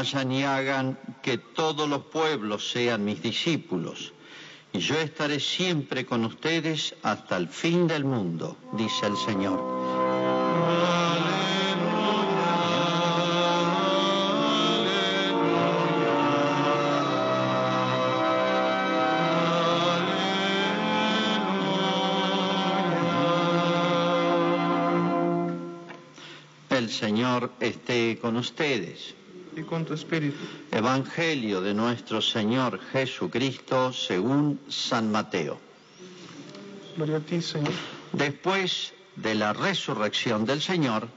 Vayan y hagan que todos los pueblos sean mis discípulos, y yo estaré siempre con ustedes hasta el fin del mundo, dice el Señor. El Señor esté con ustedes. Y con tu espíritu. Evangelio de nuestro Señor Jesucristo según San Mateo. Gloria a ti, Señor. Después de la resurrección del Señor,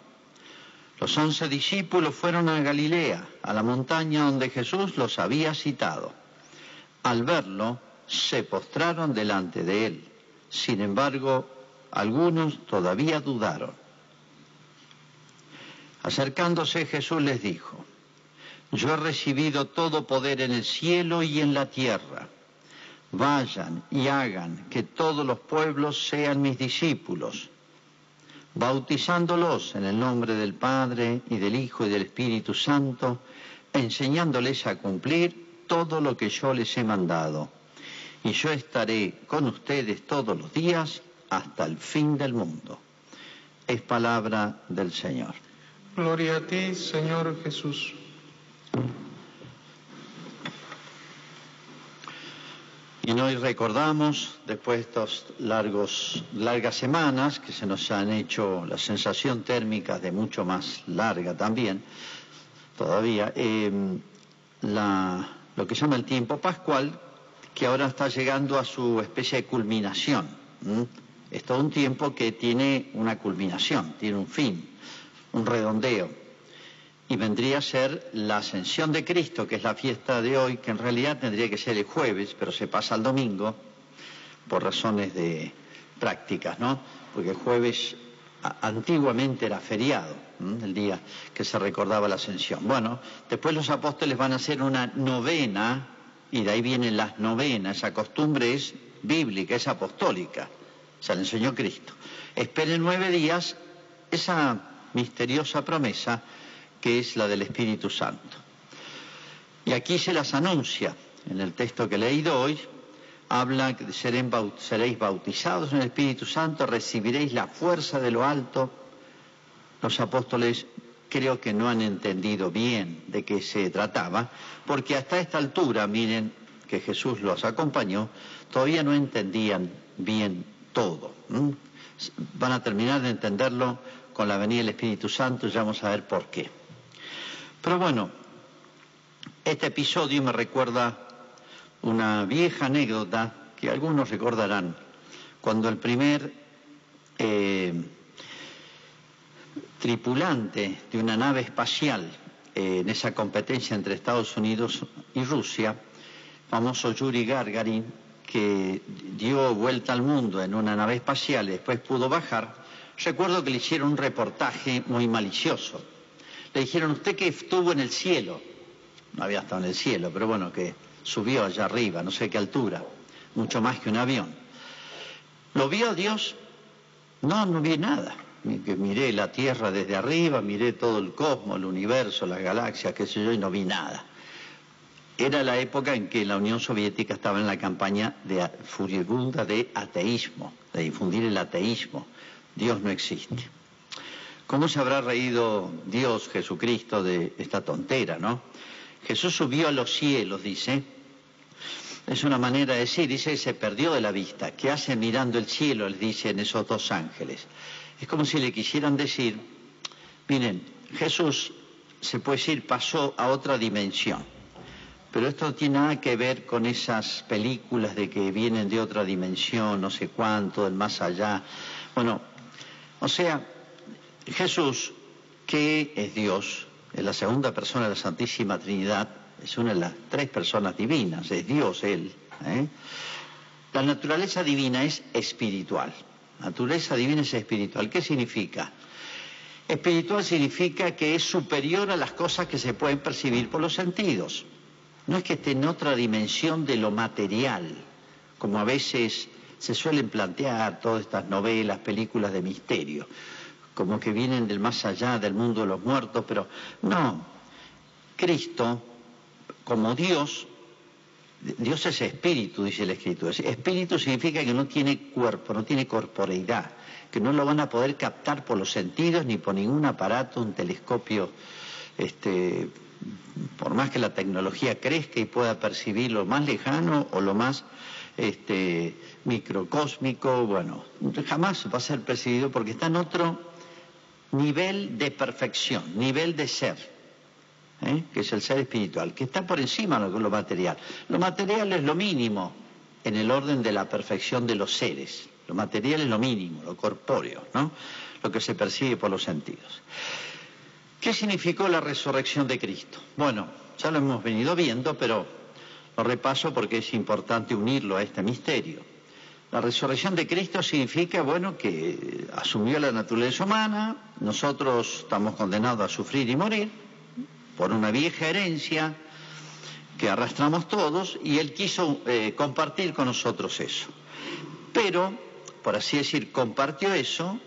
los once discípulos fueron a Galilea, a la montaña donde Jesús los había citado. Al verlo, se postraron delante de él. Sin embargo, algunos todavía dudaron. Acercándose Jesús les dijo, yo he recibido todo poder en el cielo y en la tierra. Vayan y hagan que todos los pueblos sean mis discípulos, bautizándolos en el nombre del Padre y del Hijo y del Espíritu Santo, enseñándoles a cumplir todo lo que yo les he mandado. Y yo estaré con ustedes todos los días hasta el fin del mundo. Es palabra del Señor. Gloria a ti, Señor Jesús. Y hoy recordamos, después de estas largos, largas semanas que se nos han hecho la sensación térmica de mucho más larga también, todavía, eh, la, lo que se llama el tiempo pascual, que ahora está llegando a su especie de culminación. ¿m? Es todo un tiempo que tiene una culminación, tiene un fin, un redondeo y vendría a ser la ascensión de Cristo, que es la fiesta de hoy, que en realidad tendría que ser el jueves, pero se pasa al domingo por razones de prácticas, ¿no? Porque el jueves antiguamente era feriado, el día que se recordaba la ascensión. Bueno, después los apóstoles van a hacer una novena, y de ahí vienen las novenas, esa costumbre es bíblica, es apostólica, se la enseñó Cristo. Esperen nueve días esa misteriosa promesa que es la del Espíritu Santo. Y aquí se las anuncia, en el texto que he leído hoy, habla que seréis bautizados en el Espíritu Santo, recibiréis la fuerza de lo alto. Los apóstoles creo que no han entendido bien de qué se trataba, porque hasta esta altura, miren que Jesús los acompañó, todavía no entendían bien todo. Van a terminar de entenderlo con la venida del Espíritu Santo y ya vamos a ver por qué. Pero bueno, este episodio me recuerda una vieja anécdota que algunos recordarán, cuando el primer eh, tripulante de una nave espacial en esa competencia entre Estados Unidos y Rusia, famoso Yuri Gagarin, que dio vuelta al mundo en una nave espacial y después pudo bajar, recuerdo que le hicieron un reportaje muy malicioso le dijeron, usted que estuvo en el cielo, no había estado en el cielo, pero bueno, que subió allá arriba, no sé qué altura, mucho más que un avión. ¿Lo vio Dios? No, no vi nada. Miré la Tierra desde arriba, miré todo el cosmos, el universo, las galaxias, qué sé yo, y no vi nada. Era la época en que la Unión Soviética estaba en la campaña de furibunda de ateísmo, de difundir el ateísmo. Dios no existe. ¿Cómo se habrá reído Dios, Jesucristo, de esta tontera, no? Jesús subió a los cielos, dice. Es una manera de decir, dice que se perdió de la vista. ¿Qué hace mirando el cielo? Les dicen esos dos ángeles. Es como si le quisieran decir, miren, Jesús, se puede decir, pasó a otra dimensión. Pero esto no tiene nada que ver con esas películas de que vienen de otra dimensión, no sé cuánto, del más allá. Bueno, o sea, Jesús, que es Dios, es la segunda persona de la Santísima Trinidad, es una de las tres personas divinas, es Dios Él. ¿eh? La naturaleza divina es espiritual. Naturaleza divina es espiritual. ¿Qué significa? Espiritual significa que es superior a las cosas que se pueden percibir por los sentidos. No es que esté en otra dimensión de lo material, como a veces se suelen plantear todas estas novelas, películas de misterio como que vienen del más allá, del mundo de los muertos, pero no. Cristo, como Dios, Dios es espíritu, dice el Escrito. Espíritu significa que no tiene cuerpo, no tiene corporeidad, que no lo van a poder captar por los sentidos ni por ningún aparato, un telescopio, este, por más que la tecnología crezca y pueda percibir lo más lejano o lo más este, microcósmico, bueno, jamás va a ser percibido porque está en otro nivel de perfección, nivel de ser. ¿eh? que es el ser espiritual, que está por encima de lo material. Lo material es lo mínimo en el orden de la perfección de los seres. Lo material es lo mínimo, lo corpóreo, ¿no? lo que se percibe por los sentidos. ¿Qué significó la resurrección de Cristo? Bueno, ya lo hemos venido viendo, pero lo repaso porque es importante unirlo a este misterio. La resurrección de Cristo significa, bueno, que asumió la naturaleza humana, nosotros estamos condenados a sufrir y morir, por una vieja herencia que arrastramos todos y él quiso eh, compartir con nosotros eso. Pero, por así decir, compartió eso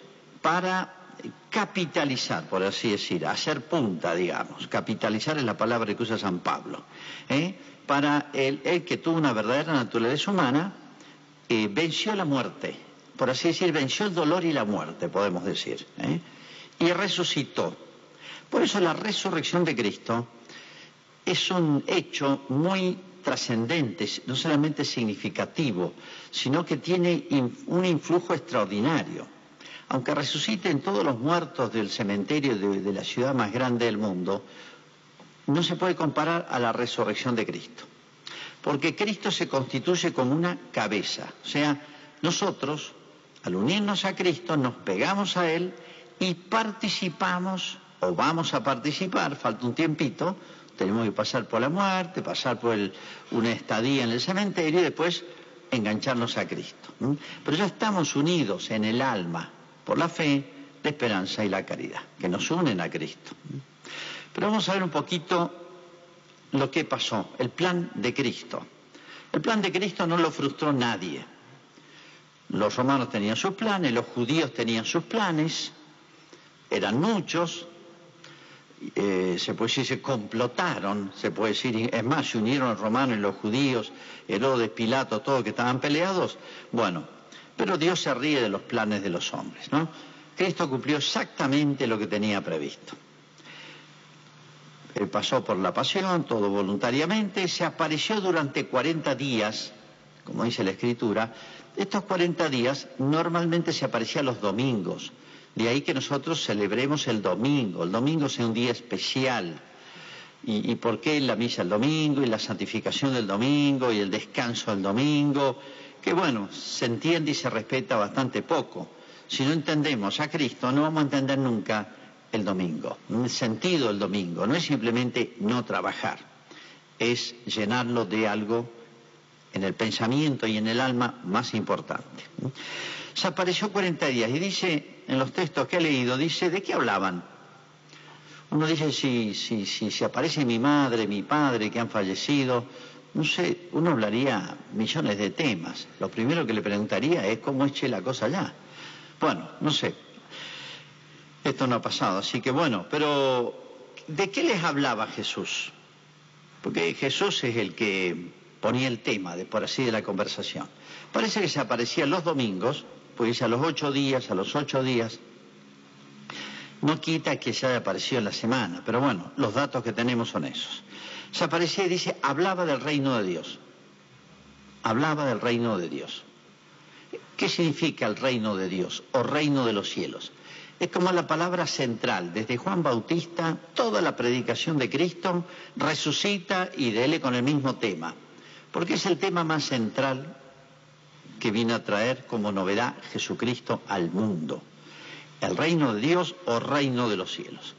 para capitalizar, por así decir, hacer punta, digamos. Capitalizar es la palabra que usa San Pablo. ¿eh? Para él, que tuvo una verdadera naturaleza humana, eh, venció la muerte, por así decir, venció el dolor y la muerte, podemos decir. Y resucitó. Por eso la resurrección de Cristo es un hecho muy trascendente, no solamente significativo, sino que tiene un influjo extraordinario. Aunque resuciten todos los muertos del cementerio de, la ciudad más grande del mundo, no se puede comparar a la resurrección de Cristo. Porque Cristo se constituye como una cabeza. O sea, nosotros, al unirnos a Cristo, nos pegamos a Él y participamos o vamos a participar, falta un tiempito, tenemos que pasar por la muerte, pasar por una estadía en el cementerio y después engancharnos a Cristo. Pero ya estamos unidos en el alma por la fe, la esperanza y la caridad, que nos unen a Cristo. Pero vamos a ver un poquito lo que pasó, el plan de Cristo. El plan de Cristo no lo frustró nadie. Los romanos tenían sus planes, los judíos tenían sus planes, eran muchos, eh, se puede decir, se complotaron, se puede decir, es más, se unieron los romanos y los judíos, Herodes, Pilato, todos que estaban peleados. Bueno, pero Dios se ríe de los planes de los hombres, ¿no? Cristo cumplió exactamente lo que tenía previsto. Pasó por la pasión, todo voluntariamente, se apareció durante 40 días, como dice la Escritura. Estos 40 días normalmente se aparecía los domingos, de ahí que nosotros celebremos el domingo. El domingo sea un día especial. ¿Y, por qué la misa el domingo y la santificación del domingo y el descanso del domingo? Que bueno, se entiende y se respeta bastante poco. Si no entendemos a Cristo, no vamos a entender nunca el domingo, el sentido del domingo. No es simplemente no trabajar, es llenarlo de algo en el pensamiento y en el alma más importante. Se apareció 40 días y dice en los textos que he leído, dice, ¿de qué hablaban? Uno dice, si, si, si, si aparece mi madre, mi padre que han fallecido, no sé, uno hablaría millones de temas. Lo primero que le preguntaría es cómo eche la cosa allá. Bueno, no sé. Esto no ha pasado, así que bueno, pero ¿de qué les hablaba Jesús? Porque Jesús es el que ponía el tema, de, por así, de la conversación. Parece que se aparecía los domingos pues a los ocho días, a los ocho días, no quita que se haya aparecido en la semana, pero bueno, los datos que tenemos son esos. Se aparecía y dice, hablaba del reino de Dios. Hablaba del reino de Dios. ¿Qué significa el reino de Dios o reino de los cielos? Es como la palabra central, desde Juan Bautista, toda la predicación de Cristo resucita y dele con el mismo tema, porque es el tema más central que viene a traer como novedad Jesucristo al mundo, el reino de Dios o reino de los cielos.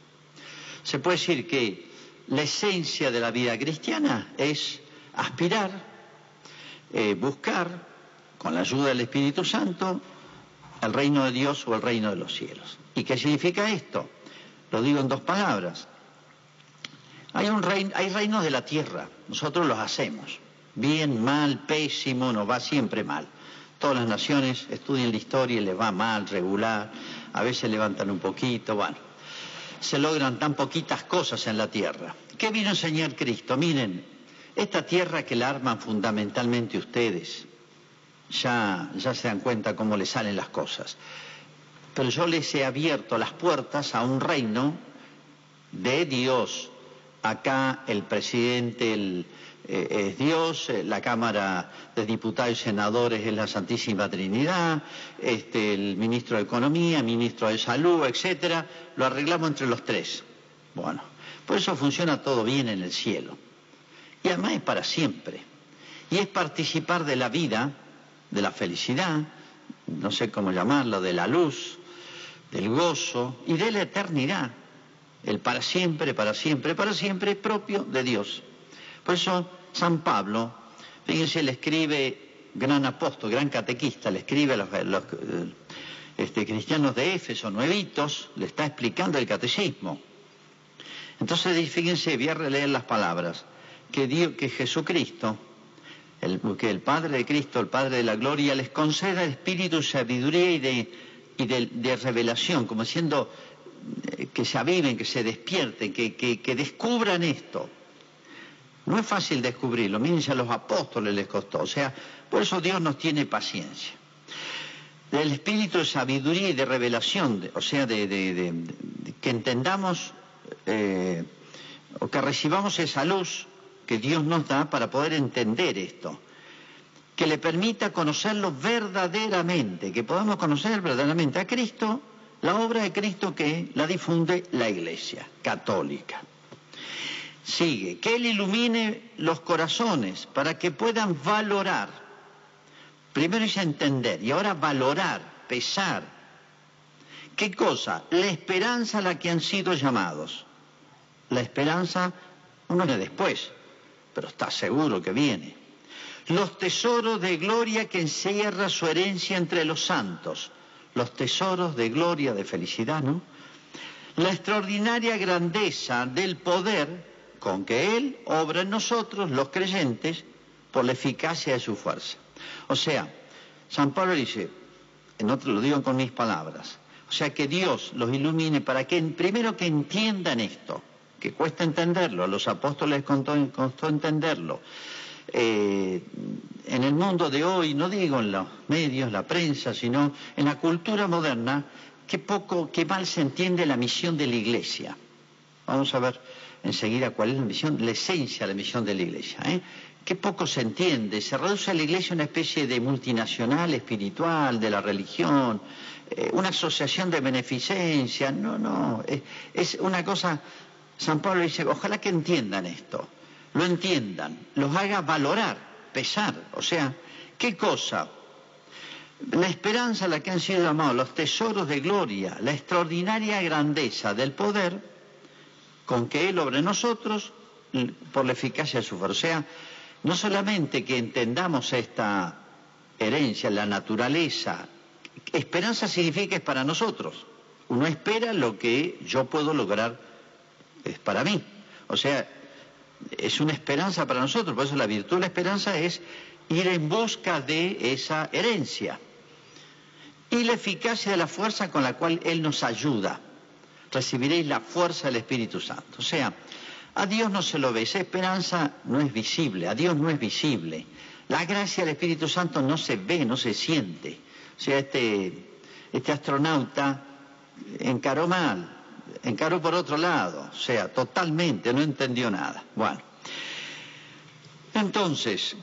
Se puede decir que la esencia de la vida cristiana es aspirar, eh, buscar, con la ayuda del Espíritu Santo, el reino de Dios o el reino de los cielos. ¿Y qué significa esto? Lo digo en dos palabras. Hay, un reino, hay reinos de la tierra, nosotros los hacemos. Bien, mal, pésimo, nos va siempre mal. Todas las naciones estudian la historia y les va mal, regular, a veces levantan un poquito, bueno. se logran tan poquitas cosas en la tierra. ¿Qué vino a enseñar Cristo? Miren, esta tierra que la arman fundamentalmente ustedes, ya, ya se dan cuenta cómo les salen las cosas. Pero yo les he abierto las puertas a un reino de Dios. Acá el presidente eh, es Dios, eh, la Cámara de Diputados y Senadores es la Santísima Trinidad, este, el ministro de Economía, ministro de Salud, etcétera, lo arreglamos entre los tres. Bueno, por eso funciona todo bien en el cielo. Y además es para siempre. Y es participar de la vida, de la felicidad, no sé cómo llamarlo, de la luz, del gozo y de la eternidad. El para siempre, para siempre, para siempre propio de Dios. Por eso San Pablo, fíjense, le escribe, gran apóstol, gran catequista, le escribe a los, eh, este, cristianos de Éfeso, nuevitos, le está explicando el catecismo. Entonces, fíjense, voy a releer las palabras, que, que Jesucristo, el, que el Padre de Cristo, el Padre de la Gloria, les conceda espíritu de sabiduría y de, y de, revelación, como diciendo eh, que se aviven, que se despierten, que, que, descubran esto. No es fácil descubrirlo, miren a los apóstoles les costó, o sea, por eso Dios nos tiene paciencia. Del espíritu de sabiduría y de revelación, o sea, de, que entendamos eh, o que recibamos esa luz que Dios nos da para poder entender esto que le permita conocerlo verdaderamente, que podamos conocer verdaderamente a Cristo, la obra de Cristo que la difunde la Iglesia católica. Sigue, que Él ilumine los corazones para que puedan valorar, primero es entender y ahora valorar, pesar. ¿Qué cosa? La esperanza a la que han sido llamados. La esperanza uno viene después, pero está seguro que viene los tesoros de gloria que encierra su herencia entre los santos, los tesoros de gloria, de felicidad, ¿no? La extraordinaria grandeza del poder con que Él obra en nosotros, los creyentes, por la eficacia de su fuerza. O sea, San Pablo dice, en otro lo digo con mis palabras, o sea, que Dios los ilumine para que, primero que entiendan esto, que cuesta entenderlo, a los apóstoles costó entenderlo, eh, en el mundo de hoy, no digo en los medios, la prensa, sino en la cultura moderna, qué poco, qué mal se entiende la misión de la Iglesia. Vamos a ver enseguida cuál es la misión, la esencia de la misión de la Iglesia. ¿eh? Qué poco se entiende. Se reduce a la Iglesia una especie de multinacional espiritual de la religión, eh, una asociación de beneficencia. No, no, es una cosa. San Pablo dice, ojalá que entiendan esto lo entiendan, los haga valorar, pesar. O sea, ¿qué cosa? La esperanza a la que han sido llamados, los tesoros de gloria, la extraordinaria grandeza del poder con que Él obra en nosotros por la eficacia de su fuerza. O sea, no solamente que entendamos esta herencia, la naturaleza, esperanza significa que es para nosotros. Uno espera lo que yo puedo lograr es para mí. O sea, es una esperanza para nosotros, por eso la virtud de la esperanza es ir en busca de esa herencia. Y la eficacia de la fuerza con la cual Él nos ayuda. Recibiréis la fuerza del Espíritu Santo. O sea, a Dios no se lo ve, esa esperanza no es visible, a Dios no es visible. La gracia del Espíritu Santo no se ve, no se siente. O sea, este, este astronauta encaró mal, encaró por otro lado, o sea, totalmente, no entendió nada. Bueno, entonces,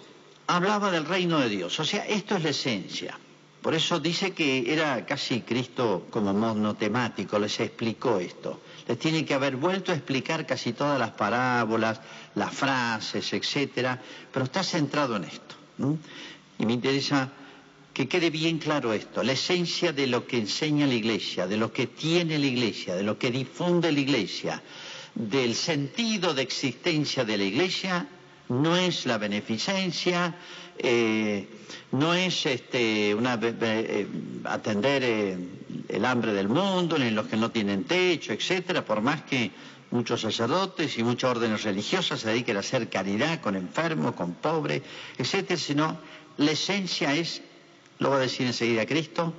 hablaba del reino de Dios, o sea, esto es la esencia. Por eso dice que era casi Cristo como monotemático, les explicó esto. Les tiene que haber vuelto a explicar casi todas las parábolas, las frases, etcétera, pero está centrado en esto. Y me interesa que quede bien claro esto, la esencia de lo que enseña la Iglesia, de lo que tiene la Iglesia, de lo que difunde la Iglesia, del sentido de existencia de la Iglesia, no es la beneficencia, eh, no es este, eh, atender eh, el hambre del mundo, ni los que no tienen techo, etcétera, por más que muchos sacerdotes y muchas órdenes religiosas se dediquen a hacer caridad con enfermos, con pobres, etcétera, sino la esencia es lo va a decir enseguida Cristo,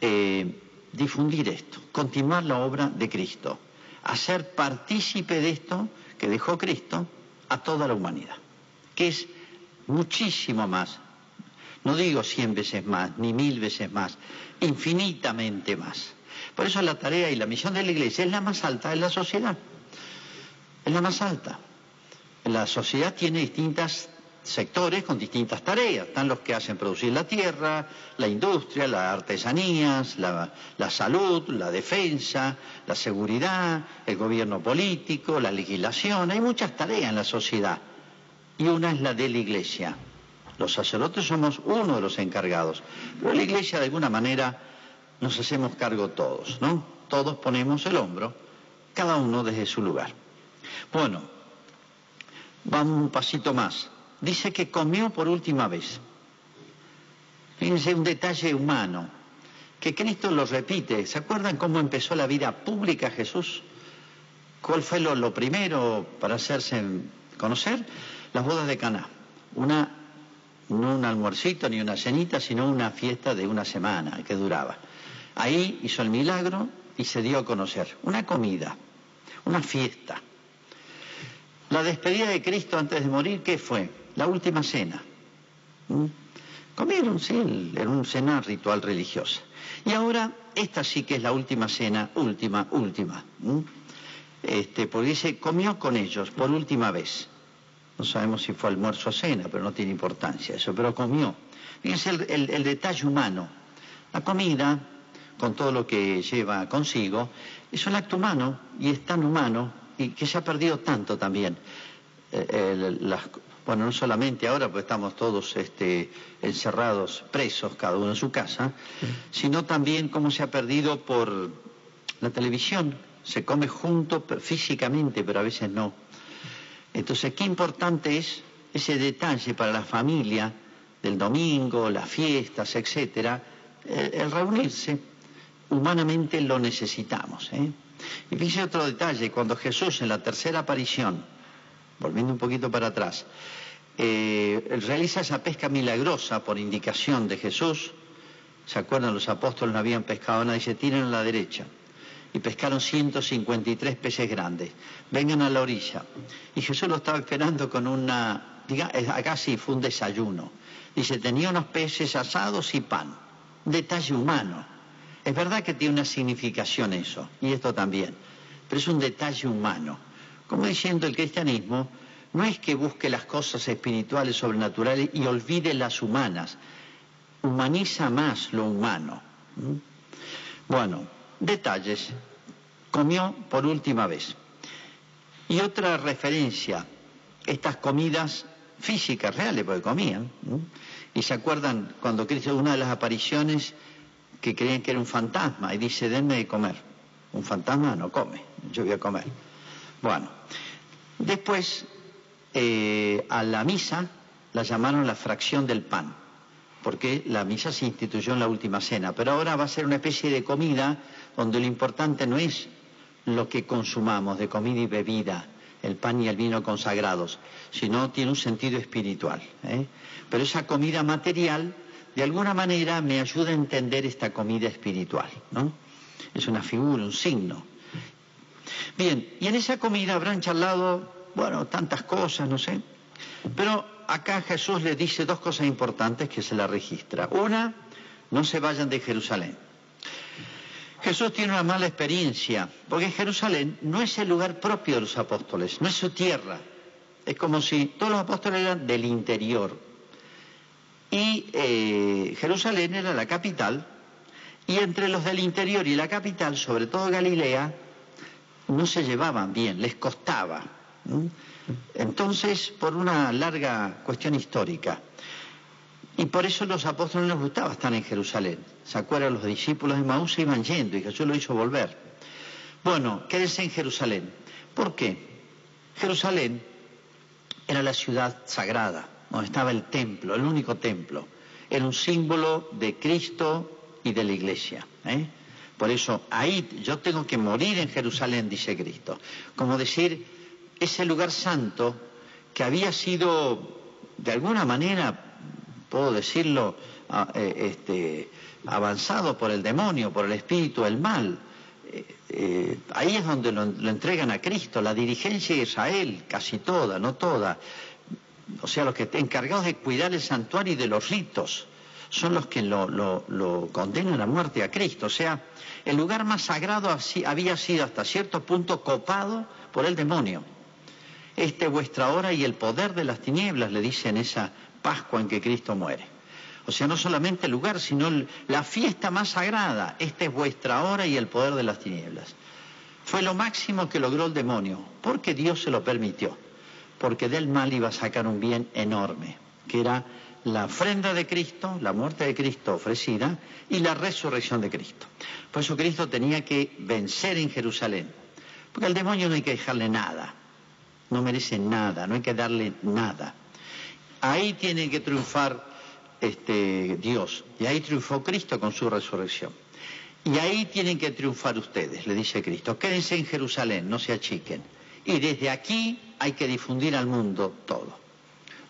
eh, difundir esto, continuar la obra de Cristo, hacer partícipe de esto que dejó Cristo a toda la humanidad, que es muchísimo más, no digo cien veces más, ni mil veces más, infinitamente más. Por eso la tarea y la misión de la Iglesia es la más alta de la sociedad, es la más alta. La sociedad tiene distintas sectores con distintas tareas. Están los que hacen producir la tierra, la industria, las artesanías, la, salud, la defensa, la seguridad, el gobierno político, la legislación. Hay muchas tareas en la sociedad. Y una es la de la iglesia. Los sacerdotes somos uno de los encargados. Pero la iglesia, de alguna manera, nos hacemos cargo todos, ¿no? Todos ponemos el hombro, cada uno desde su lugar. Bueno, vamos un pasito más dice que comió por última vez. Fíjense un detalle humano, que Cristo lo repite. ¿Se acuerdan cómo empezó la vida pública Jesús? ¿Cuál fue lo, primero para hacerse conocer? Las bodas de Caná. Una, no un almuercito ni una cenita, sino una fiesta de una semana que duraba. Ahí hizo el milagro y se dio a conocer. Una comida, una fiesta. La despedida de Cristo antes de morir, ¿qué fue? La última cena. ¿Mm? Comieron, sí, era un cena ritual religiosa. Y ahora, esta sí que es la última cena, última, última. ¿Mm? Este, porque dice, comió con ellos por última vez. No sabemos si fue almuerzo o cena, pero no tiene importancia eso, pero comió. Fíjense el, el detalle humano. La comida, con todo lo que lleva consigo, es un acto humano y es tan humano y que se ha perdido tanto también. Eh, las, bueno, no solamente ahora, porque estamos todos este, encerrados, presos, cada uno en su casa, sino también cómo se ha perdido por la televisión. Se come junto físicamente, pero a veces no. Entonces, qué importante es ese detalle para la familia del domingo, las fiestas, etcétera, el, reunirse. Humanamente lo necesitamos. ¿eh? Y fíjese otro detalle, cuando Jesús en la tercera aparición, volviendo un poquito para atrás, eh, realiza esa pesca milagrosa por indicación de Jesús. ¿Se acuerdan? Los apóstoles no habían pescado nada, dice, tiren a la derecha. Y pescaron 153 peces grandes. Vengan a la orilla. Y Jesús lo estaba esperando con una, diga, acá sí fue un desayuno. Dice, tenía unos peces asados y pan. Detalle humano. Es verdad que tiene una significación eso, y esto también, pero es un detalle humano. Como diciendo el cristianismo, no es que busque las cosas espirituales, sobrenaturales y olvide las humanas. Humaniza más lo humano. Bueno, detalles. Comió por última vez. Y otra referencia, estas comidas físicas, reales, porque comían. Y se acuerdan cuando Cristo, una de las apariciones, que creían que era un fantasma, y dice, denme de comer. Un fantasma no come, yo voy a comer. Bueno, después eh, a la misa la llamaron la fracción del pan, porque la misa se instituyó en la última cena, pero ahora va a ser una especie de comida donde lo importante no es lo que consumamos de comida y bebida, el pan y el vino consagrados, sino tiene un sentido espiritual. ¿eh? Pero esa comida material, de alguna manera, me ayuda a entender esta comida espiritual, ¿no? Es una figura, un signo. Bien, y en esa comida habrán charlado bueno, tantas cosas, no sé. Pero acá Jesús le dice dos cosas importantes que se la registra. Una, no se vayan de Jerusalén. Jesús tiene una mala experiencia, porque Jerusalén no es el lugar propio de los apóstoles, no es su tierra. Es como si todos los apóstoles eran del interior. Y eh, Jerusalén era la capital, y entre los del interior y la capital, sobre todo Galilea, no se llevaban bien, les costaba. Entonces, por una larga cuestión histórica. Y por eso los apóstoles no les gustaba estar en Jerusalén. ¿Se acuerdan? Los discípulos de Maús se iban yendo y Jesús lo hizo volver. Bueno, quédense en Jerusalén. ¿Por qué? Jerusalén era la ciudad sagrada, donde estaba el templo, el único templo. Era un símbolo de Cristo y de la iglesia. ¿eh? Por eso, ahí yo tengo que morir en Jerusalén, dice Cristo. Como decir, ese lugar santo que había sido, de alguna manera, puedo decirlo, eh, este, avanzado por el demonio, por el espíritu, el mal, eh, eh, ahí es donde lo, entregan a Cristo, la dirigencia de Israel, casi toda, no toda. O sea, los que encargados de cuidar el santuario y de los ritos son los que lo, lo condenan a muerte a Cristo. O sea, el lugar más sagrado había sido hasta cierto punto copado por el demonio. Este vuestra hora y el poder de las tinieblas, le dice en esa Pascua en que Cristo muere. O sea, no solamente el lugar, sino la fiesta más sagrada. Esta es vuestra hora y el poder de las tinieblas. Fue lo máximo que logró el demonio, porque Dios se lo permitió, porque del mal iba a sacar un bien enorme, que era la ofrenda de Cristo, la muerte de Cristo ofrecida y la resurrección de Cristo. Por eso Cristo tenía que vencer en Jerusalén, porque al demonio no hay que dejarle nada, no merece nada, no hay que darle nada. Ahí tiene que triunfar este, Dios. Y ahí triunfó Cristo con su resurrección. Y ahí tienen que triunfar ustedes, le dice Cristo. Quédense en Jerusalén, no se achiquen. Y desde aquí hay que difundir al mundo todo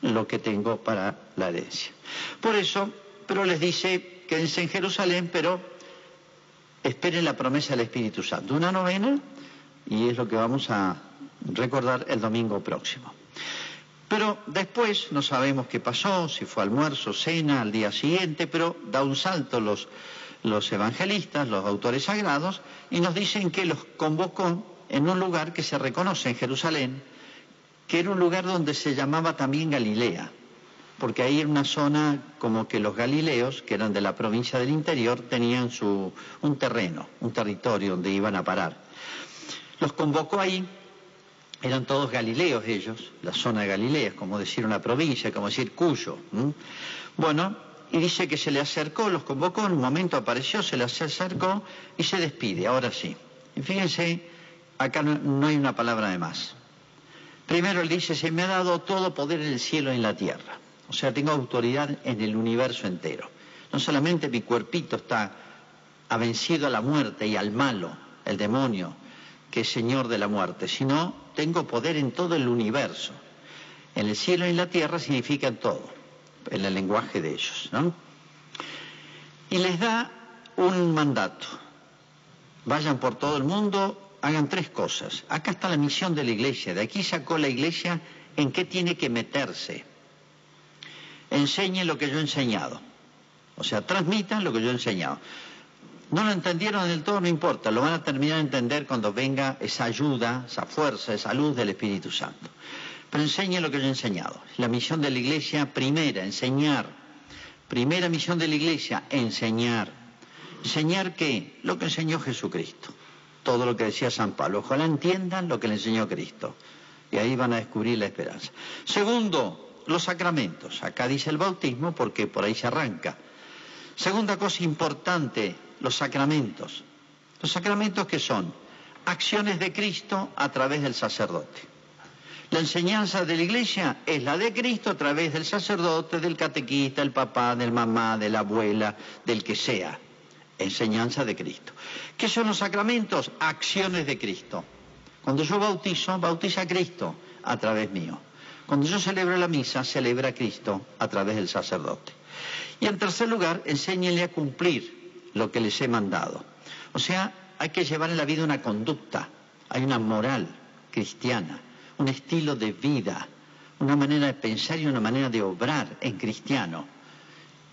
lo que tengo para la herencia. Por eso, pero les dice, quédense en Jerusalén, pero esperen la promesa del Espíritu Santo. Una novena, y es lo que vamos a recordar el domingo próximo. Pero después no sabemos qué pasó, si fue almuerzo, cena, al día siguiente, pero da un salto los, los evangelistas, los autores sagrados, y nos dicen que los convocó en un lugar que se reconoce en Jerusalén, que era un lugar donde se llamaba también Galilea, porque ahí era una zona como que los galileos, que eran de la provincia del interior, tenían su, un terreno, un territorio donde iban a parar. Los convocó ahí eran todos galileos ellos, la zona de Galilea, como decir una provincia, como decir Cuyo. Bueno, y dice que se le acercó, los convocó, en un momento apareció, se le acercó y se despide, ahora sí. Y fíjense, acá no, hay una palabra de más. Primero él dice, se me ha dado todo poder en el cielo y en la tierra. O sea, tengo autoridad en el universo entero. No solamente mi cuerpito está ha vencido a la muerte y al malo, el demonio, que es Señor de la muerte, sino tengo poder en todo el universo. En el cielo y en la tierra significan todo, en el lenguaje de ellos. ¿no? Y les da un mandato. Vayan por todo el mundo, hagan tres cosas. Acá está la misión de la iglesia. De aquí sacó la iglesia en qué tiene que meterse. Enseñen lo que yo he enseñado. O sea, transmitan lo que yo he enseñado. No lo entendieron del todo, no importa, lo van a terminar de entender cuando venga esa ayuda, esa fuerza, esa luz del Espíritu Santo. Pero enseñe lo que yo he enseñado. La misión de la iglesia primera, enseñar. Primera misión de la iglesia, enseñar. ¿Enseñar qué? Lo que enseñó Jesucristo. Todo lo que decía San Pablo. Ojalá entiendan lo que le enseñó Cristo. Y ahí van a descubrir la esperanza. Segundo, los sacramentos. Acá dice el bautismo porque por ahí se arranca. Segunda cosa importante, los sacramentos. Los sacramentos que son acciones de Cristo a través del sacerdote. La enseñanza de la iglesia es la de Cristo a través del sacerdote, del catequista, del papá, del mamá, de la abuela, del que sea. Enseñanza de Cristo. ¿Qué son los sacramentos? Acciones de Cristo. Cuando yo bautizo, bautiza a Cristo a través mío. Cuando yo celebro la misa, celebra a Cristo a través del sacerdote. Y en tercer lugar, enséñenle a cumplir lo que les he mandado. O sea, hay que llevar en la vida una conducta, hay una moral cristiana, un estilo de vida, una manera de pensar y una manera de obrar en cristiano.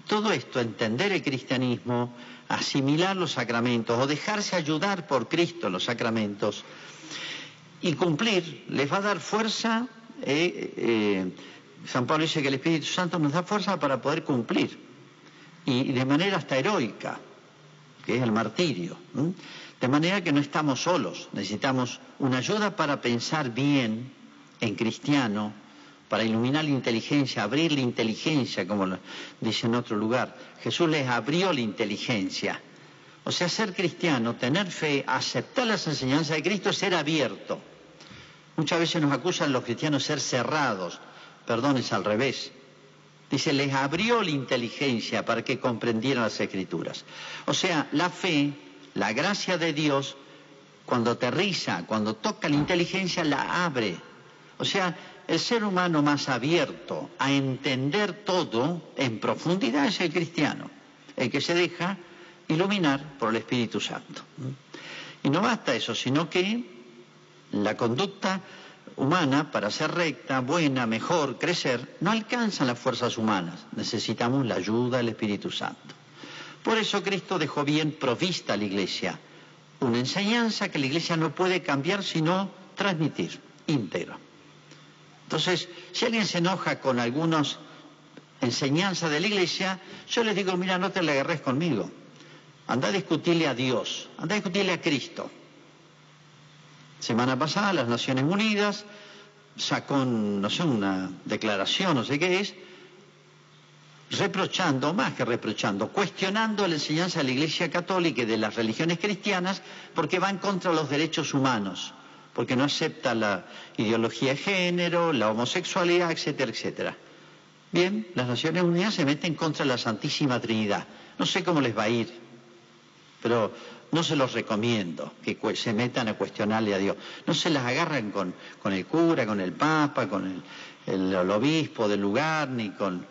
Todo esto, entender el cristianismo, asimilar los sacramentos o dejarse ayudar por Cristo en los sacramentos y cumplir, les va a dar fuerza. Eh, eh, San Pablo dice que el Espíritu Santo nos da fuerza para poder cumplir y de manera hasta heroica que es el martirio. De manera que no estamos solos, necesitamos una ayuda para pensar bien en cristiano, para iluminar la inteligencia, abrir la inteligencia, como dice en otro lugar. Jesús les abrió la inteligencia. O sea, ser cristiano, tener fe, aceptar las enseñanzas de Cristo, ser abierto. Muchas veces nos acusan los cristianos ser cerrados. Perdón, es al revés. Dice, les abrió la inteligencia para que comprendieran las escrituras. O sea, la fe, la gracia de Dios, cuando aterriza, cuando toca la inteligencia, la abre. O sea, el ser humano más abierto a entender todo en profundidad es el cristiano, el que se deja iluminar por el Espíritu Santo. Y no basta eso, sino que la conducta humana, para ser recta, buena, mejor, crecer, no alcanza las fuerzas humanas. Necesitamos la ayuda del Espíritu Santo. Por eso Cristo dejó bien provista a la iglesia, una enseñanza que la iglesia no puede cambiar sino transmitir íntegro. Entonces, si alguien se enoja con algunas enseñanzas de la iglesia, yo les digo, mira, no te le agarres conmigo. Anda a discutirle a Dios, anda a discutirle a Cristo. Semana pasada las Naciones Unidas sacó, no sé, una declaración, no sé qué es, reprochando, más que reprochando, cuestionando la enseñanza de la Iglesia Católica y de las religiones cristianas porque van contra los derechos humanos, porque no acepta la ideología de género, la homosexualidad, etcétera, etcétera. Bien, las Naciones Unidas se meten contra la Santísima Trinidad. No sé cómo les va a ir, pero no se los recomiendo que se metan a cuestionarle a Dios. No se las agarran con, el cura, con el papa, con el obispo del lugar, ni con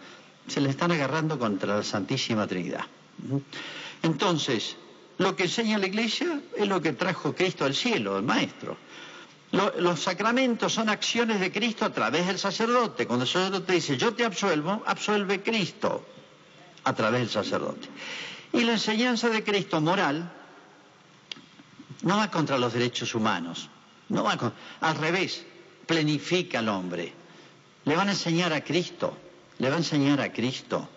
se le están agarrando contra la Santísima Trinidad. Entonces, lo que enseña la Iglesia es lo que trajo Cristo al cielo, el Maestro. los sacramentos son acciones de Cristo a través del sacerdote. Cuando el sacerdote dice, yo te absuelvo, absuelve Cristo a través del sacerdote. Y la enseñanza de Cristo moral no va contra los derechos humanos, no va al revés, plenifica al hombre. Le van a enseñar a Cristo le va a enseñar a Cristo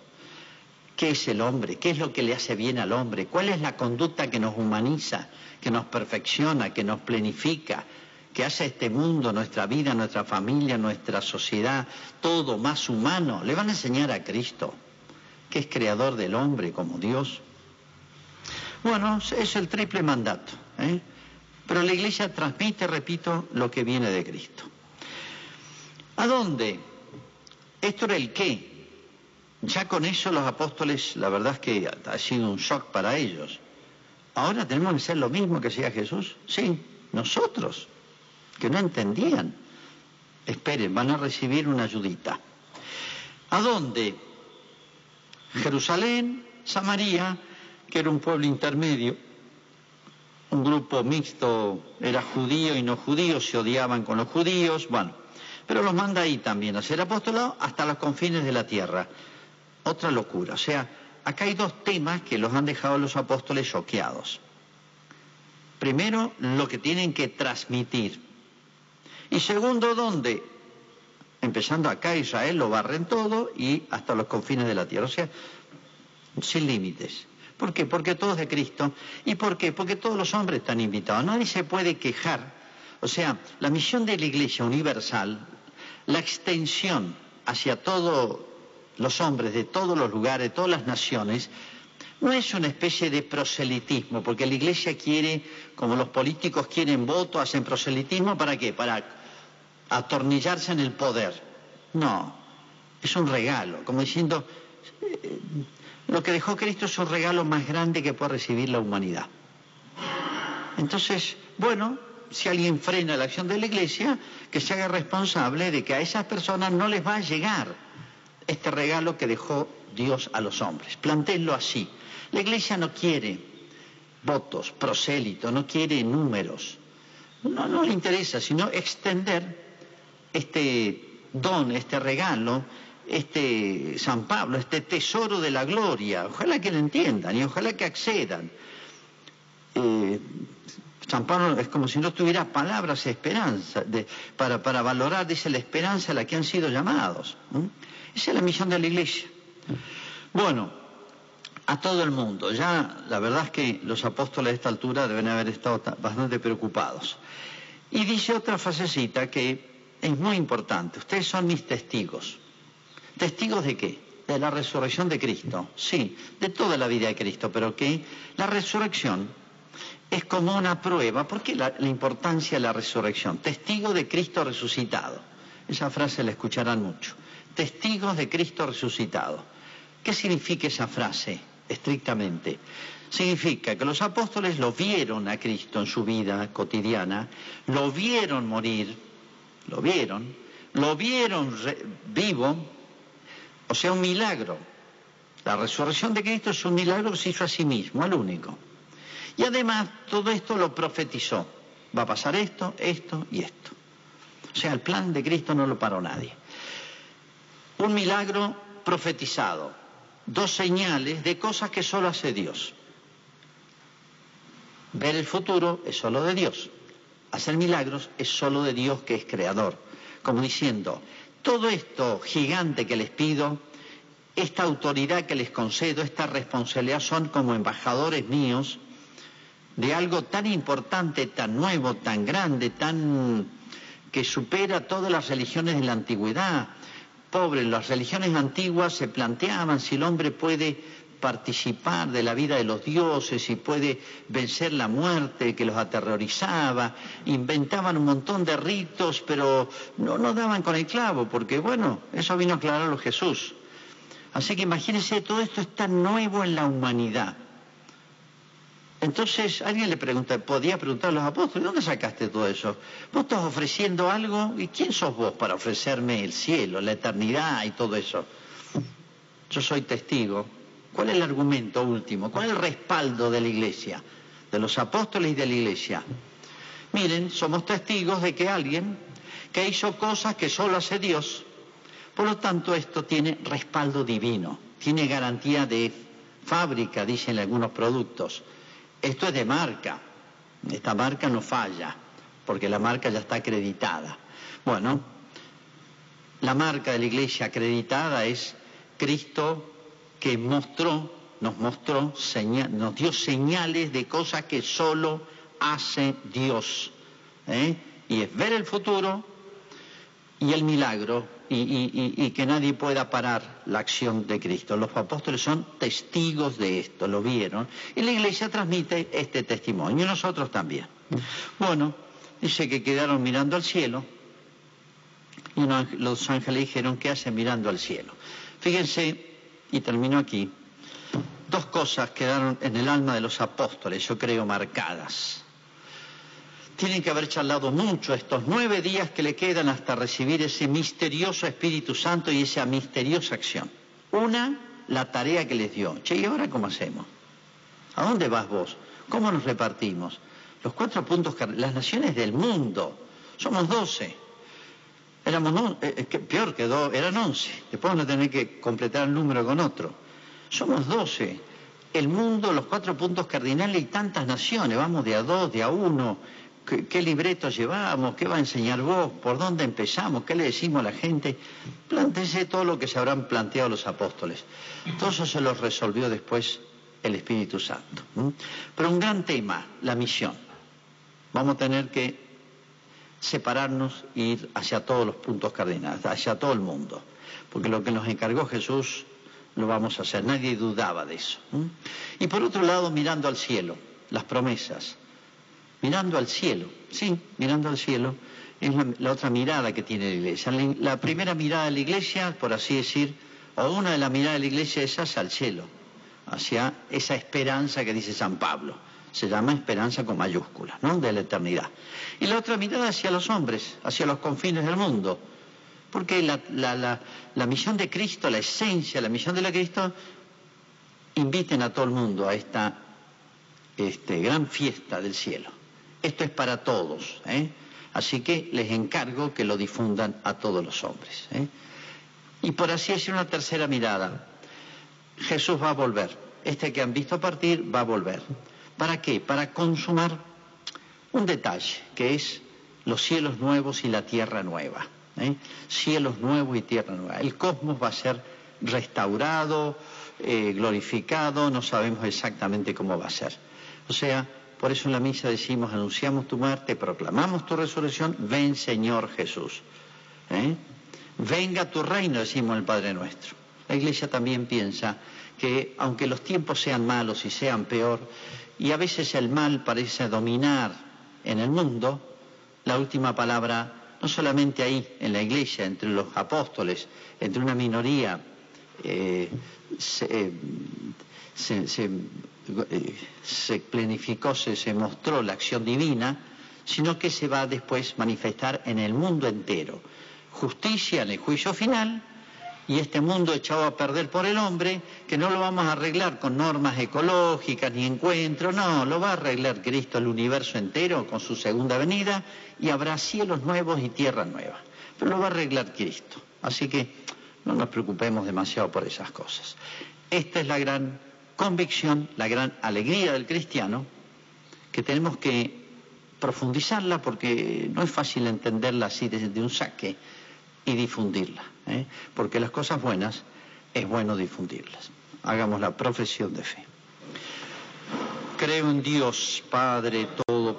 qué es el hombre, qué es lo que le hace bien al hombre, cuál es la conducta que nos humaniza, que nos perfecciona, que nos planifica, que hace este mundo, nuestra vida, nuestra familia, nuestra sociedad, todo más humano. Le van a enseñar a Cristo, que es creador del hombre como Dios. Bueno, es el triple mandato. ¿eh? Pero la iglesia transmite, repito, lo que viene de Cristo. ¿A dónde? Esto era el qué. Ya con eso los apóstoles, la verdad es que ha sido un shock para ellos. Ahora tenemos que ser lo mismo que hacía Jesús. Sí, nosotros, que no entendían. Esperen, van a recibir una ayudita. ¿A dónde? Jerusalén, Samaria, que era un pueblo intermedio, un grupo mixto, era judío y no judío, se odiaban con los judíos, bueno, pero los manda ahí también a ser apostolado hasta los confines de la tierra. Otra locura. O sea, acá hay dos temas que los han dejado los apóstoles choqueados. Primero, lo que tienen que transmitir. Y segundo, ¿dónde? Empezando acá, Israel lo barren todo y hasta los confines de la tierra. O sea, sin límites. ¿Por qué? Porque todo es de Cristo. ¿Y por qué? Porque todos los hombres están invitados. Nadie se puede quejar. O sea, la misión de la Iglesia universal la extensión hacia todos los hombres de todos los lugares, de todas las naciones, no es una especie de proselitismo, porque la Iglesia quiere, como los políticos quieren voto, hacen proselitismo, ¿para qué? Para atornillarse en el poder. No, es un regalo, como diciendo, eh, lo que dejó Cristo es un regalo más grande que puede recibir la humanidad. Entonces, bueno, si alguien frena la acción de la Iglesia, que se haga responsable de que a esas personas no les va a llegar este regalo que dejó Dios a los hombres. Plantéenlo así. La Iglesia no quiere votos, prosélitos, no quiere números. No, no le interesa, sino extender este don, este regalo, este San Pablo, este tesoro de la gloria. Ojalá que lo entiendan y ojalá que accedan. Eh, San Pablo es como si no tuviera palabras de esperanza para, para, valorar, dice, la esperanza a la que han sido llamados. Esa es la misión de la Iglesia. Bueno, a todo el mundo. Ya la verdad es que los apóstoles a esta altura deben haber estado bastante preocupados. Y dice otra frasecita que es muy importante. Ustedes son mis testigos. ¿Testigos de qué? De la resurrección de Cristo. Sí, de toda la vida de Cristo, pero que la resurrección es como una prueba. ¿Por qué la, importancia de la resurrección? Testigo de Cristo resucitado. Esa frase la escucharán mucho. Testigos de Cristo resucitado. ¿Qué significa esa frase estrictamente? Significa que los apóstoles lo vieron a Cristo en su vida cotidiana, lo vieron morir, lo vieron, lo vieron vivo, o sea, un milagro. La resurrección de Cristo es un milagro que se hizo a sí mismo, al único. Y además todo esto lo profetizó. Va a pasar esto, esto y esto. O sea, el plan de Cristo no lo paró nadie. Un milagro profetizado, dos señales de cosas que solo hace Dios. Ver el futuro es solo de Dios. Hacer milagros es solo de Dios que es creador. Como diciendo, todo esto gigante que les pido, esta autoridad que les concedo, esta responsabilidad son como embajadores míos de algo tan importante, tan nuevo, tan grande, tan que supera todas las religiones de la antigüedad. Pobre, las religiones antiguas se planteaban si el hombre puede participar de la vida de los dioses y puede vencer la muerte que los aterrorizaba, inventaban un montón de ritos, pero no, no daban con el clavo, porque bueno, eso vino a aclararlo Jesús. Así que imagínense, todo esto es tan nuevo en la humanidad. Entonces alguien le pregunta, podía preguntar a los apóstoles, ¿dónde sacaste todo eso? Vos estás ofreciendo algo, ¿y quién sos vos para ofrecerme el cielo, la eternidad y todo eso? Yo soy testigo. ¿Cuál es el argumento último? ¿Cuál es el respaldo de la iglesia? De los apóstoles y de la iglesia. Miren, somos testigos de que alguien que hizo cosas que solo hace Dios, por lo tanto esto tiene respaldo divino, tiene garantía de fábrica, dicen algunos productos. Esto es de marca. Esta marca no falla, porque la marca ya está acreditada. Bueno, la marca de la iglesia acreditada es Cristo que mostró, nos mostró, nos dio señales de cosas que solo hace Dios. ¿eh? Y es ver el futuro y el milagro y, que nadie pueda parar la acción de Cristo. Los apóstoles son testigos de esto, lo vieron, y la iglesia transmite este testimonio, y nosotros también. Bueno, dice que quedaron mirando al cielo, y los ángeles dijeron, ¿qué hacen mirando al cielo? Fíjense, y termino aquí, dos cosas quedaron en el alma de los apóstoles, yo creo, marcadas tienen que haber charlado mucho estos nueve días que le quedan hasta recibir ese misterioso Espíritu Santo y esa misteriosa acción. Una, la tarea que les dio. Che, ¿y ahora cómo hacemos? ¿A dónde vas vos? ¿Cómo nos repartimos? Los cuatro puntos, las naciones del mundo, somos doce. Éramos, eh, eh, peor que dos, eran once. Después van a tener que completar el número con otro. Somos doce. El mundo, los cuatro puntos cardinales y tantas naciones. Vamos de a dos, de a uno ¿Qué, libreto llevamos? ¿Qué va a enseñar vos? ¿Por dónde empezamos? ¿Qué le decimos a la gente? Plántese todo lo que se habrán planteado los apóstoles. Todo eso se lo resolvió después el Espíritu Santo. Pero un gran tema, la misión. Vamos a tener que separarnos e ir hacia todos los puntos cardinales, hacia todo el mundo. Porque lo que nos encargó Jesús lo vamos a hacer. Nadie dudaba de eso. Y por otro lado, mirando al cielo, las promesas mirando al cielo, sí, mirando al cielo, es la, otra mirada que tiene la iglesia. La, primera mirada de la iglesia, por así decir, o una de las miradas de la iglesia es hacia el cielo, hacia esa esperanza que dice San Pablo. Se llama esperanza con mayúsculas, ¿no? De la eternidad. Y la otra mirada hacia los hombres, hacia los confines del mundo. Porque la, la misión de Cristo, la esencia, la misión de la Cristo, inviten a todo el mundo a esta este, gran fiesta del cielo. Esto es para todos, ¿eh? así que les encargo que lo difundan a todos los hombres. ¿eh? Y por así decir una tercera mirada, Jesús va a volver, este que han visto partir va a volver. ¿Para qué? Para consumar un detalle, que es los cielos nuevos y la tierra nueva. ¿eh? Cielos nuevos y tierra nueva. El cosmos va a ser restaurado, glorificado, no sabemos exactamente cómo va a ser. O sea, por eso en la misa decimos, anunciamos tu muerte, proclamamos tu resurrección, ven Señor Jesús. ¿Eh? Venga tu reino, decimos el Padre nuestro. La Iglesia también piensa que aunque los tiempos sean malos y sean peor, y a veces el mal parece dominar en el mundo, la última palabra, no solamente ahí, en la Iglesia, entre los apóstoles, entre una minoría, eh, eh, se, se, planificó, se, se mostró la acción divina, sino que se va a después manifestar en el mundo entero. Justicia en el juicio final y este mundo echado a perder por el hombre, que no lo vamos a arreglar con normas ecológicas ni encuentros, no, lo va a arreglar Cristo el universo entero con su segunda venida y habrá cielos nuevos y tierra nueva. Pero lo va a arreglar Cristo. Así que no nos preocupemos demasiado por esas cosas. Esta es la gran convicción, la gran alegría del cristiano, que tenemos que profundizarla porque no es fácil entenderla así desde un saque y difundirla, ¿eh? porque las cosas buenas es bueno difundirlas. Hagamos la profesión de fe. Creo en Dios, Padre Todopoderoso.